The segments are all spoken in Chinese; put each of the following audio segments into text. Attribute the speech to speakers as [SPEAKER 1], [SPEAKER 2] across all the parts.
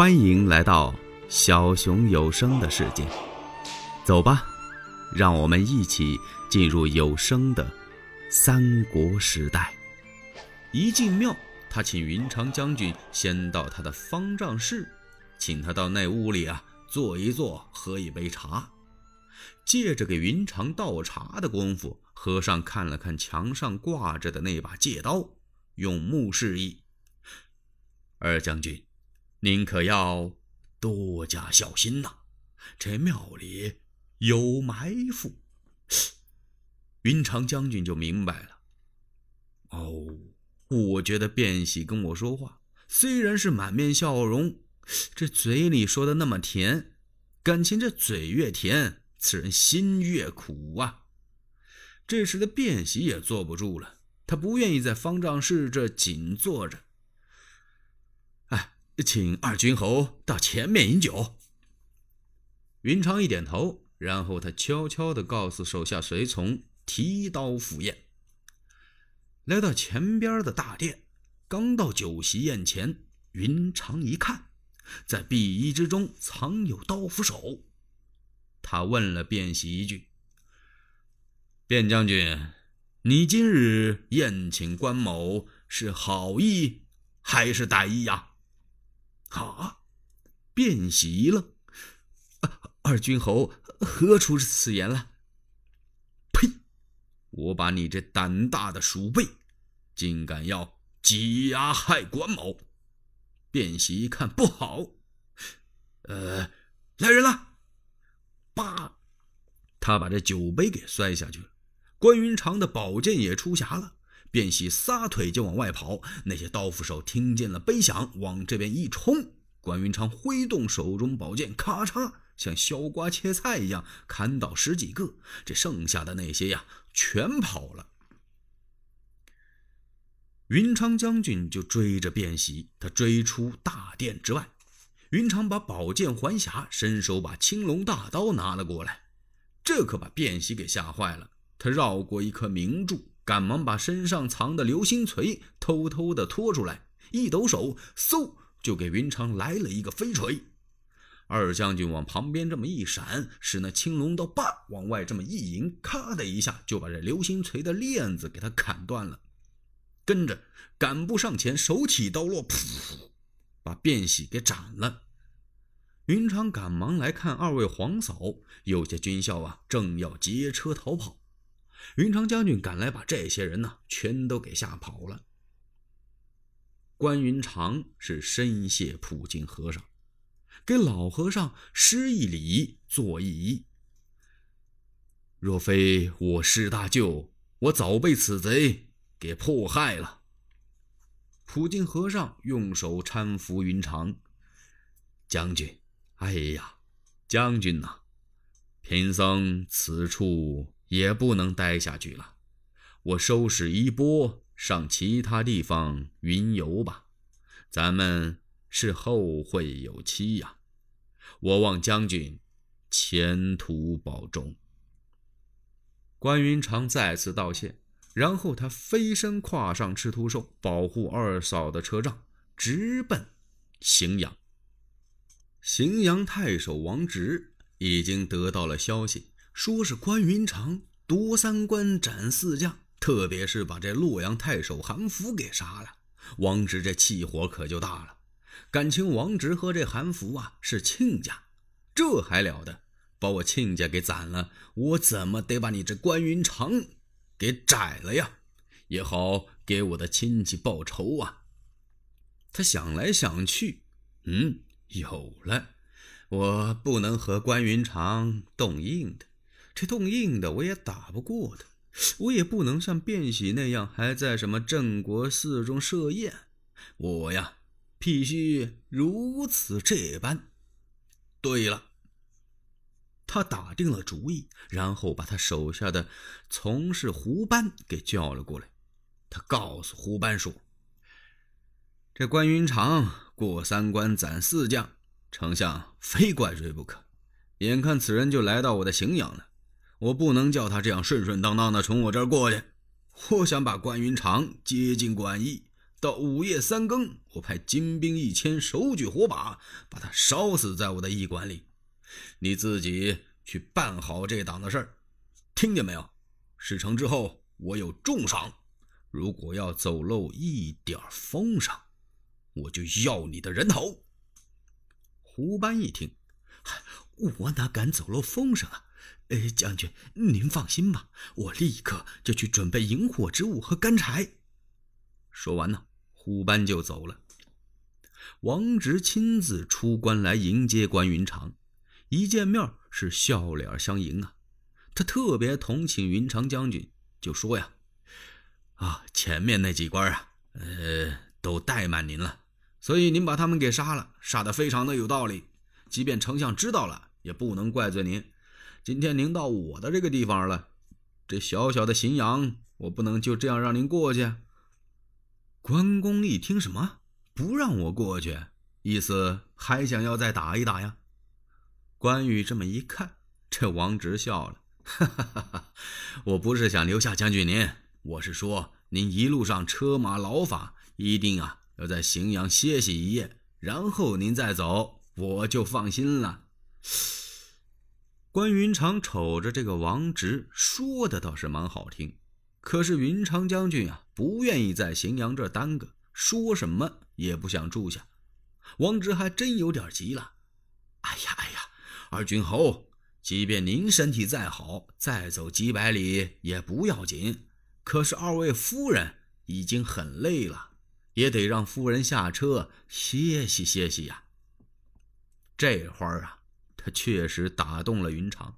[SPEAKER 1] 欢迎来到小熊有声的世界，走吧，让我们一起进入有声的三国时代。一进庙，他请云长将军先到他的方丈室，请他到那屋里啊坐一坐，喝一杯茶。借着给云长倒茶的功夫，和尚看了看墙上挂着的那把戒刀，用目示意：“二将军。”您可要多加小心呐！这庙里有埋伏。云长将军就明白了。哦，我觉得卞喜跟我说话，虽然是满面笑容，这嘴里说的那么甜，感情这嘴越甜，此人心越苦啊！这时的卞喜也坐不住了，他不愿意在方丈室这紧坐着。请二军侯到前面饮酒。云长一点头，然后他悄悄地告诉手下随从提刀赴宴。来到前边的大殿，刚到酒席宴前，云长一看，在壁衣之中藏有刀斧手，他问了卞喜一句：“卞将军，你今日宴请关某，是好意还是歹意呀？”！卞喜一愣，二军侯何出此言了？呸！我把你这胆大的鼠辈，竟敢要挤压害关某！卞喜一看不好，呃，来人了！叭！他把这酒杯给摔下去了。关云长的宝剑也出匣了。卞喜撒腿就往外跑，那些刀斧手听见了悲响，往这边一冲。关云长挥动手中宝剑，咔嚓，像削瓜切菜一样砍倒十几个。这剩下的那些呀，全跑了。云长将军就追着卞喜，他追出大殿之外。云长把宝剑还匣，伸手把青龙大刀拿了过来。这可把卞喜给吓坏了。他绕过一颗明柱。赶忙把身上藏的流星锤偷偷的拖出来，一抖手，嗖就给云长来了一个飞锤。二将军往旁边这么一闪，使那青龙刀叭往外这么一引，咔的一下就把这流星锤的链子给他砍断了。跟着赶步上前，手起刀落，噗，把卞喜给斩了。云长赶忙来看二位皇嫂，有些军校啊正要劫车逃跑。云长将军赶来，把这些人呢全都给吓跑了。关云长是深谢普净和尚，给老和尚施一礼，作一揖。若非我施大舅，我早被此贼给迫害了。普净和尚用手搀扶云长将军。哎呀，将军呐，贫僧此处。也不能待下去了，我收拾衣钵，上其他地方云游吧。咱们是后会有期呀！我望将军前途保重。关云长再次道谢，然后他飞身跨上赤兔兽，保护二嫂的车仗，直奔荥阳。荥阳太守王直已经得到了消息。说是关云长夺三关斩四将，特别是把这洛阳太守韩福给杀了。王直这气火可就大了，感情王直和这韩福啊是亲家，这还了得？把我亲家给斩了，我怎么得把你这关云长给宰了呀？也好给我的亲戚报仇啊！他想来想去，嗯，有了，我不能和关云长动硬的。这动硬的我也打不过他，我也不能像卞喜那样还在什么镇国寺中设宴，我呀必须如此这般。对了，他打定了主意，然后把他手下的从事胡班给叫了过来。他告诉胡班说：“这关云长过三关斩四将，丞相非怪罪不可。眼看此人就来到我的荥阳了。”我不能叫他这样顺顺当当的从我这儿过去。我想把关云长接进馆驿，到午夜三更，我派精兵一千，手举火把，把他烧死在我的驿馆里。你自己去办好这档子事儿，听见没有？事成之后，我有重赏。如果要走漏一点风声，我就要你的人头。
[SPEAKER 2] 胡班一听，我哪敢走漏风声啊？呃，将军，您放心吧，我立刻就去准备引火之物和干柴。
[SPEAKER 1] 说完呢。胡班就走了。王直亲自出关来迎接关云长，一见面是笑脸相迎啊。他特别同情云长将军，就说呀：“啊，前面那几关啊，呃，都怠慢您了，所以您把他们给杀了，杀的非常的有道理。即便丞相知道了，也不能怪罪您。今天您到我的这个地方了，这小小的荥阳，我不能就这样让您过去。”关公一听，什么不让我过去？意思还想要再打一打呀？关羽这么一看，这王直笑了，哈哈哈哈！我不是想留下将军您，我是说您一路上车马劳乏，一定啊要在荥阳歇息一夜，然后您再走，我就放心了。关云长瞅着这个王直，说的倒是蛮好听。可是云长将军啊，不愿意在荥阳这耽搁，说什么也不想住下。王直还真有点急了。哎呀哎呀，二军侯，即便您身体再好，再走几百里也不要紧。可是二位夫人已经很累了，也得让夫人下车歇息歇息呀。这会儿啊，他确实打动了云长。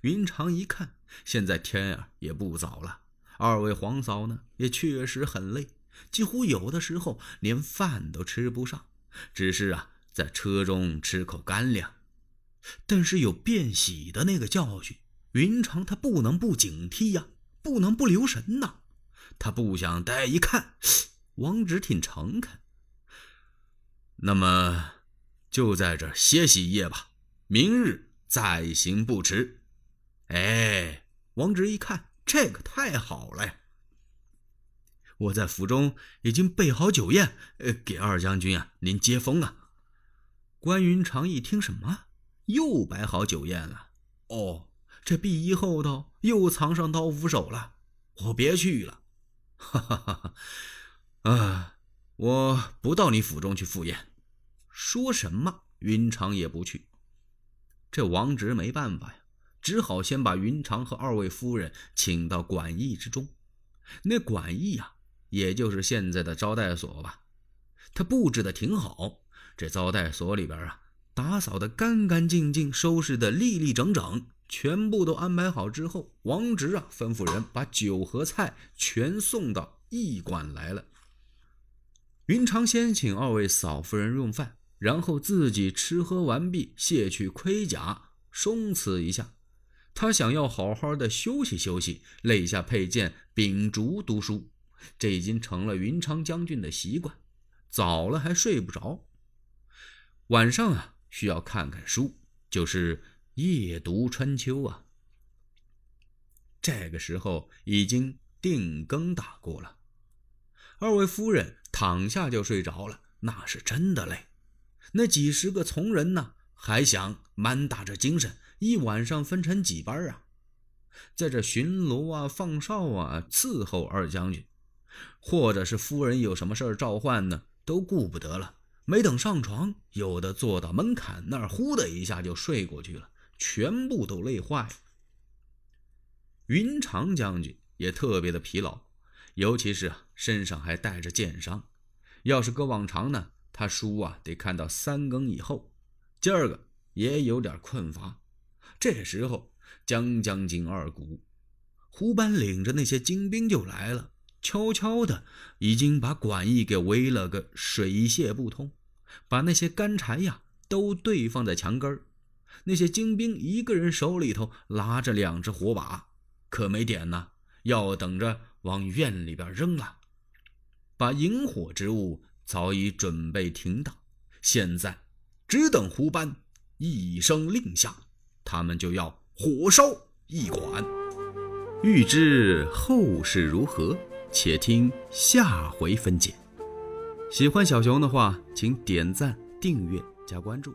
[SPEAKER 1] 云长一看，现在天啊也不早了。二位皇嫂呢，也确实很累，几乎有的时候连饭都吃不上，只是啊，在车中吃口干粮。但是有变喜的那个教训，云长他不能不警惕呀，不能不留神呐。他不想待，一看，王直挺诚恳。那么，就在这歇息一夜吧，明日再行不迟。哎，王直一看。这个太好了呀！我在府中已经备好酒宴，呃，给二将军啊您接风啊。关云长一听，什么又摆好酒宴了？哦，这碧衣后头又藏上刀斧手了。我别去了，哈哈哈哈！啊，我不到你府中去赴宴。说什么？云长也不去。这王直没办法呀。只好先把云长和二位夫人请到馆驿之中。那馆驿啊，也就是现在的招待所吧。他布置的挺好，这招待所里边啊，打扫的干干净净，收拾的立立整整，全部都安排好之后，王直啊吩咐人把酒和菜全送到驿馆来了。云长先请二位嫂夫人用饭，然后自己吃喝完毕，卸去盔甲，松弛一下。他想要好好的休息休息，累下佩剑，秉烛读书，这已经成了云长将军的习惯。早了还睡不着，晚上啊需要看看书，就是夜读春秋啊。这个时候已经定更打过了，二位夫人躺下就睡着了，那是真的累。那几十个从人呢，还想满打着精神。一晚上分成几班啊，在这巡逻啊、放哨啊、伺候二将军，或者是夫人有什么事儿召唤呢，都顾不得了。没等上床，有的坐到门槛那儿，呼的一下就睡过去了，全部都累坏了。云长将军也特别的疲劳，尤其是，身上还带着剑伤。要是搁往常呢，他书啊得看到三更以后，今儿个也有点困乏。这时候，将将近二鼓，胡班领着那些精兵就来了，悄悄的已经把馆驿给围了个水泄不通，把那些干柴呀都堆放在墙根儿。那些精兵一个人手里头拿着两只火把，可没点呢，要等着往院里边扔了。把引火之物早已准备停当，现在只等胡班一声令下。他们就要火烧驿馆，欲知后事如何，且听下回分解。喜欢小熊的话，请点赞、订阅、加关注。